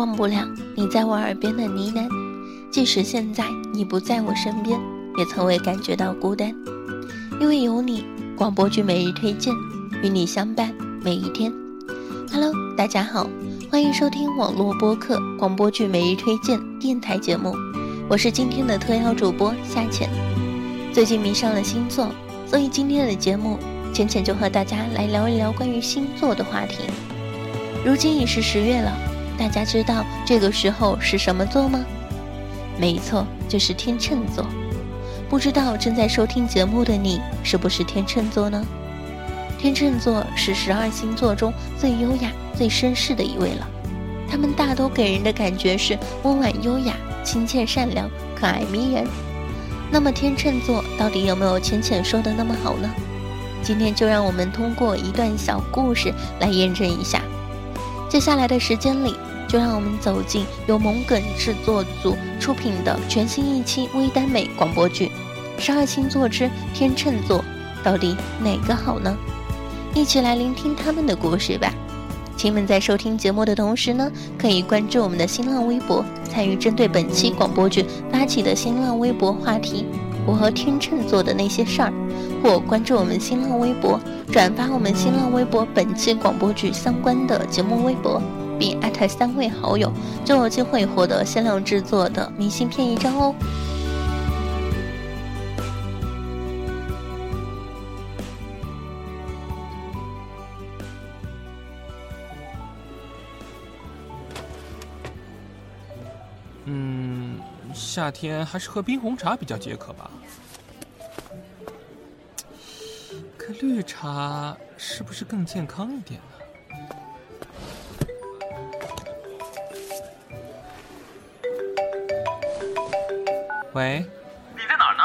忘不了你在我耳边的呢喃，即使现在你不在我身边，也从未感觉到孤单，因为有你。广播剧每日推荐，与你相伴每一天。Hello，大家好，欢迎收听网络播客广播剧每日推荐电台节目，我是今天的特邀主播夏浅。最近迷上了星座，所以今天的节目，浅浅就和大家来聊一聊关于星座的话题。如今已是十月了，大家知道这个时候是什么座吗？没错，就是天秤座。不知道正在收听节目的你是不是天秤座呢？天秤座是十二星座中最优雅、最绅士的一位了。他们大都给人的感觉是温婉优雅、亲切善良、可爱迷人。那么天秤座到底有没有浅浅说的那么好呢？今天就让我们通过一段小故事来验证一下。接下来的时间里，就让我们走进由萌梗制作组出品的全新一期微耽美广播剧。十二星座之天秤座，到底哪个好呢？一起来聆听他们的故事吧。亲们在收听节目的同时呢，可以关注我们的新浪微博，参与针对本期广播剧发起的新浪微博话题“我和天秤座的那些事儿”，或关注我们新浪微博，转发我们新浪微博本期广播剧相关的节目微博，并艾特三位好友，就有机会获得限量制作的明信片一张哦。夏天还是喝冰红茶比较解渴吧。可绿茶是不是更健康一点喂，你在哪儿呢？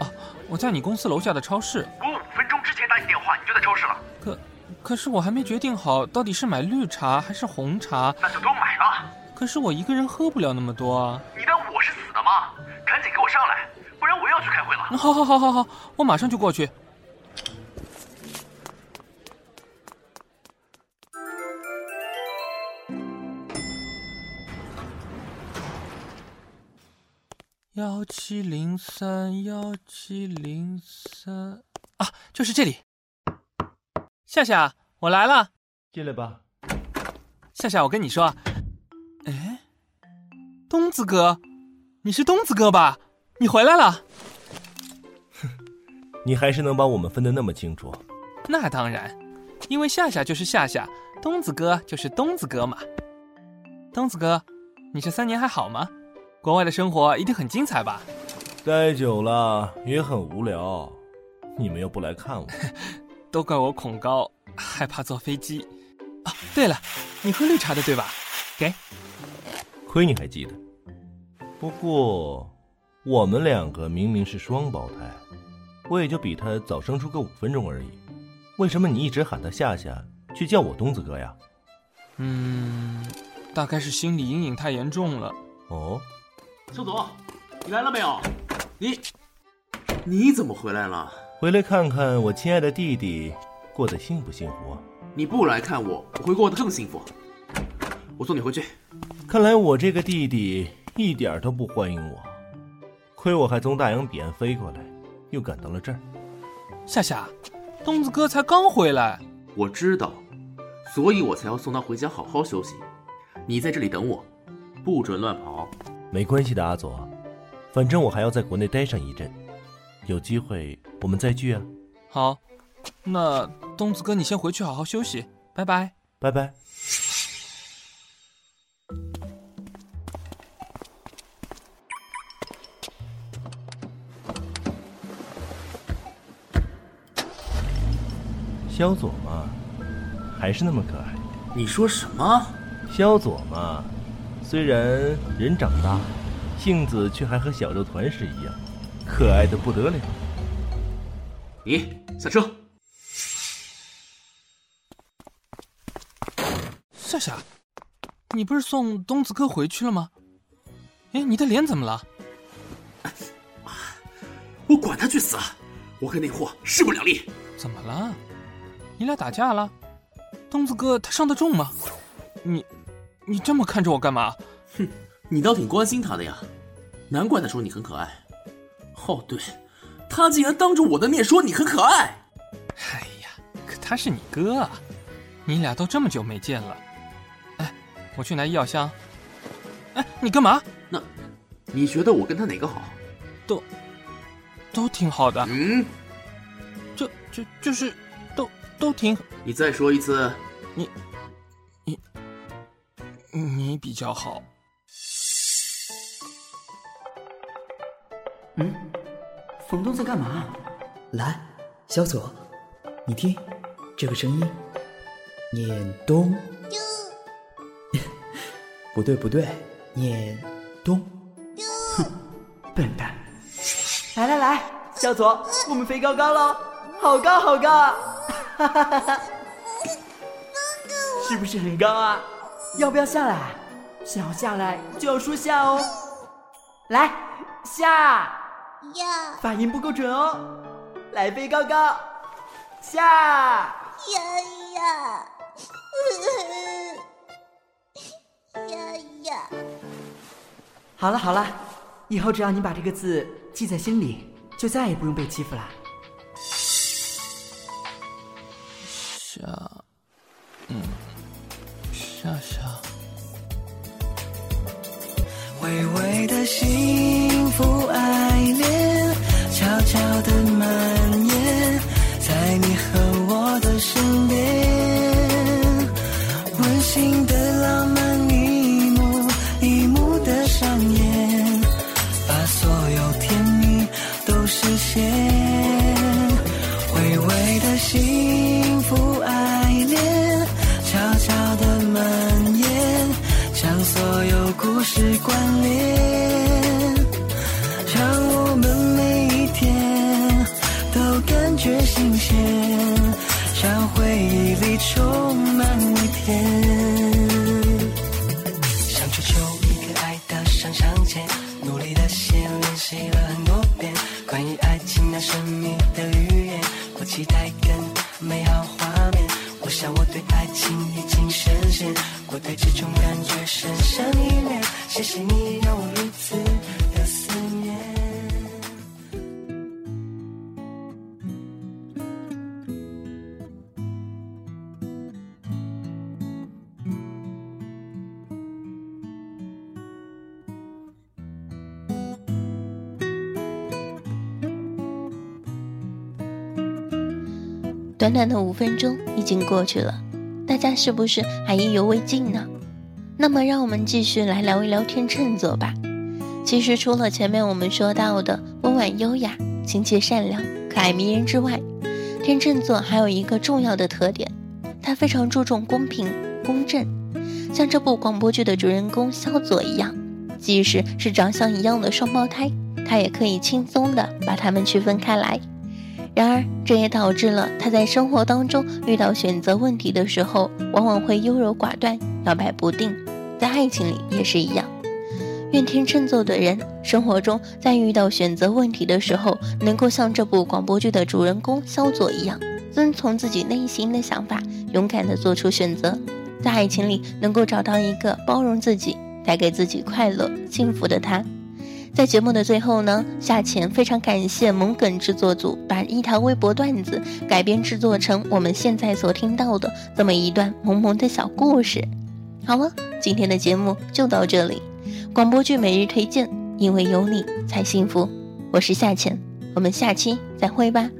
哦，我在你公司楼下的超市。我五分钟之前打你电话，你就在超市了。可，可是我还没决定好到底是买绿茶还是红茶。那就都买了。可是我一个人喝不了那么多啊。你当我是死的吗？赶紧给我上来，不然我要去开会了。好好好好好，我马上就过去。七零三幺七零三啊，就是这里。夏夏，我来了，进来吧。夏夏，我跟你说。哎东子哥，你是东子哥吧？你回来了。哼，你还是能把我们分得那么清楚。那当然，因为夏夏就是夏夏，东子哥就是东子哥嘛。东子哥，你这三年还好吗？国外的生活一定很精彩吧？待久了也很无聊。你们又不来看我，都怪我恐高，害怕坐飞机。啊，对了，你喝绿茶的对吧？给。亏你还记得，不过我们两个明明是双胞胎，我也就比他早生出个五分钟而已。为什么你一直喊他夏夏，却叫我东子哥呀？嗯，大概是心理阴影太严重了。哦，邱总，你来了没有？你你怎么回来了？回来看看我亲爱的弟弟过得幸不幸福？你不来看我，我会过得更幸福。我送你回去。看来我这个弟弟一点都不欢迎我，亏我还从大洋彼岸飞过来，又赶到了这儿。夏夏，东子哥才刚回来，我知道，所以我才要送他回家好好休息。你在这里等我，不准乱跑。没关系的，阿佐，反正我还要在国内待上一阵，有机会我们再聚啊。好，那东子哥你先回去好好休息，拜拜，拜拜。萧佐嘛，还是那么可爱。你说什么？萧佐嘛，虽然人长大，性子却还和小肉团时一样，可爱的不得了。你下车。夏夏，你不是送东子哥回去了吗？哎，你的脸怎么了？我管他去死！我跟那货势不两立。怎么了？你俩打架了？东子哥他伤得重吗？你，你这么看着我干嘛？哼，你倒挺关心他的呀，难怪他说你很可爱。哦，对，他竟然当着我的面说你很可爱。哎呀，可他是你哥啊，你俩都这么久没见了。哎，我去拿医药箱。哎，你干嘛？那，你觉得我跟他哪个好？都，都挺好的。嗯，就就就是，都都挺。你再说一次。你，你，你比较好。嗯，冯东在干嘛？来，小左，你听，这个声音，念东。不对不对，念东。哼，笨蛋。来来来，小左，我们飞高高喽，好高好高啊！哈哈哈哈。是不是很高啊？要不要下来？想要下来就要说下哦。来，下。呀。发音不够准哦。来飞高高，下。呀呀。呀呀。好了好了，以后只要你把这个字记在心里，就再也不用被欺负了。下。身边，温馨的浪漫一幕一幕的上演，把所有甜蜜都实现，微微的幸福爱恋，悄悄的。蔓延，将所有故事关联，短短的五分钟已经过去了，大家是不是还意犹未尽呢？那么让我们继续来聊一聊天秤座吧。其实除了前面我们说到的温婉优雅、亲切善良、可爱迷人之外，天秤座还有一个重要的特点，他非常注重公平公正。像这部广播剧的主人公肖佐一样，即使是长相一样的双胞胎，他也可以轻松的把他们区分开来。然而，这也导致了他在生活当中遇到选择问题的时候，往往会优柔寡断、摇摆不定。在爱情里也是一样。愿天秤座的人生活中在遇到选择问题的时候，能够像这部广播剧的主人公肖佐一样，遵从自己内心的想法，勇敢地做出选择。在爱情里能够找到一个包容自己、带给自己快乐、幸福的他。在节目的最后呢，夏浅非常感谢萌梗制作组把一条微博段子改编制作成我们现在所听到的这么一段萌萌的小故事。好了，今天的节目就到这里。广播剧每日推荐，因为有你才幸福。我是夏浅，我们下期再会吧。